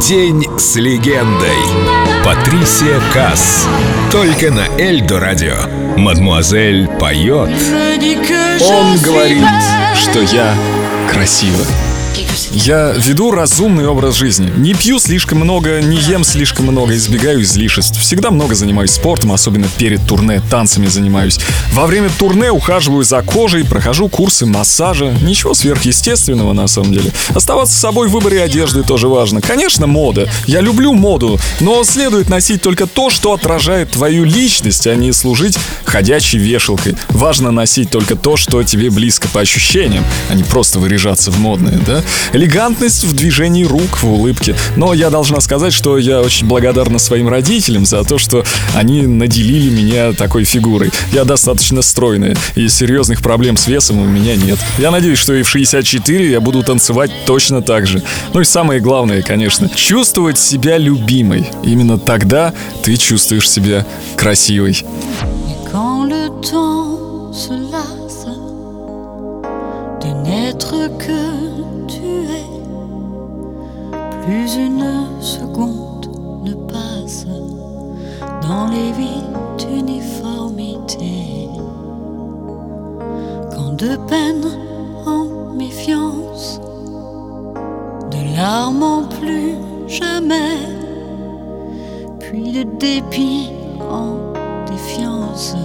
День с легендой. Патрисия Касс. Только на Эльдо радио. Мадмуазель поет. Он говорит, что я красива. Я веду разумный образ жизни. Не пью слишком много, не ем слишком много, избегаю излишеств. Всегда много занимаюсь спортом, особенно перед турне, танцами занимаюсь. Во время турне ухаживаю за кожей, прохожу курсы массажа. Ничего сверхъестественного на самом деле. Оставаться собой в выборе одежды тоже важно. Конечно, мода. Я люблю моду, но следует носить только то, что отражает твою личность, а не служить ходячей вешалкой. Важно носить только то, что тебе близко по ощущениям, а не просто выряжаться в модное, да? Элегантность в движении рук, в улыбке. Но я должна сказать, что я очень благодарна своим родителям за то, что они наделили меня такой фигурой. Я достаточно стройная, и серьезных проблем с весом у меня нет. Я надеюсь, что и в 64 я буду танцевать точно так же. Ну и самое главное, конечно, чувствовать себя любимой. Именно тогда ты чувствуешь себя красивой. que Plus une seconde ne passe dans les vies d'uniformité. Quand de peine en méfiance, de larmes en plus jamais, puis de dépit en défiance,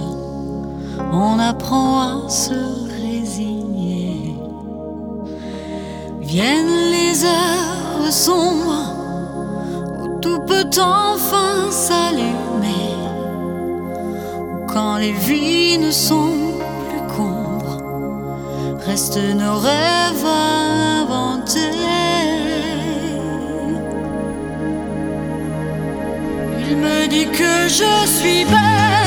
on apprend à se résigner. Viennent les heures sombre où tout peut enfin s'allumer, quand les vies ne sont plus combres, restent nos rêves à inventer. Il me dit que je suis belle,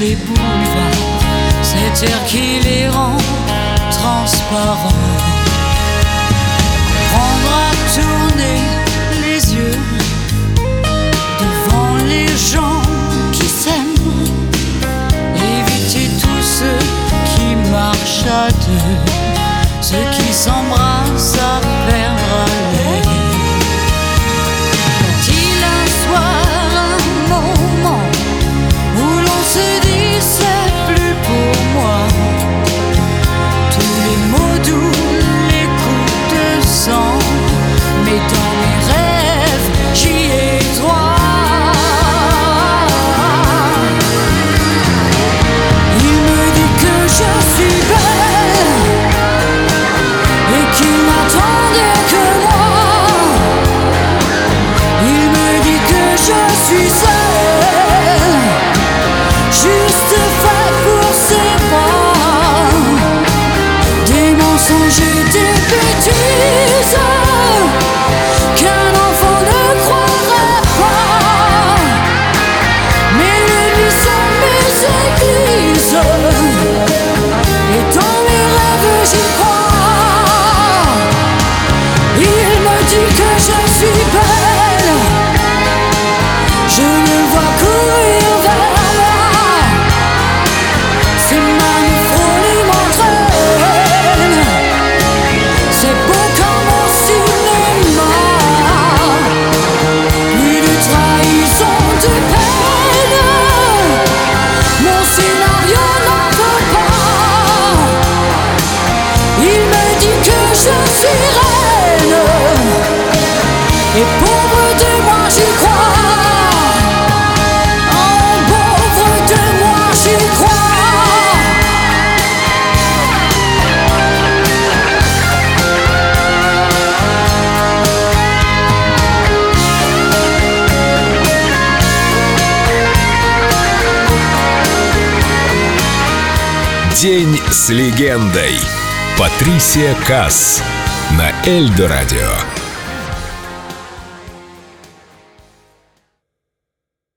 les boulevards, cet air qui les rend transparents. Prendre à tourner les yeux devant les gens qui s'aiment, éviter tous ceux qui marchent à deux, ceux qui s'embrassent à perdre could you День с легендой. Патрисия Касс на Эльдо радио.